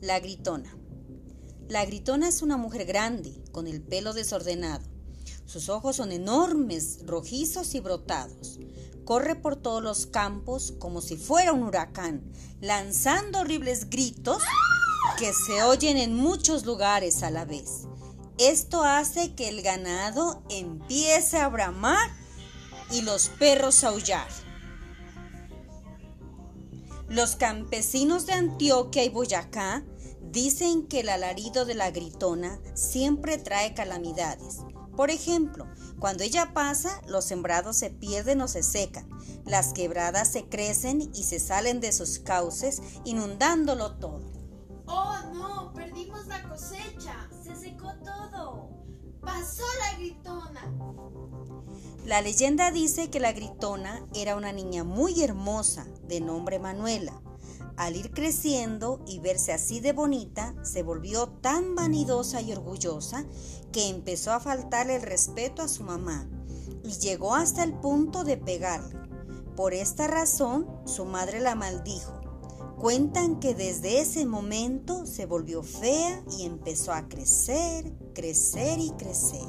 La gritona. La gritona es una mujer grande, con el pelo desordenado. Sus ojos son enormes, rojizos y brotados. Corre por todos los campos como si fuera un huracán, lanzando horribles gritos que se oyen en muchos lugares a la vez. Esto hace que el ganado empiece a bramar y los perros aullar. Los campesinos de Antioquia y Boyacá dicen que el alarido de la gritona siempre trae calamidades. Por ejemplo, cuando ella pasa, los sembrados se pierden o se secan, las quebradas se crecen y se salen de sus cauces, inundándolo todo. ¡Oh no! ¡Perdimos la cosecha! La leyenda dice que la gritona era una niña muy hermosa de nombre Manuela. Al ir creciendo y verse así de bonita, se volvió tan vanidosa y orgullosa que empezó a faltarle el respeto a su mamá y llegó hasta el punto de pegarle. Por esta razón, su madre la maldijo. Cuentan que desde ese momento se volvió fea y empezó a crecer, crecer y crecer.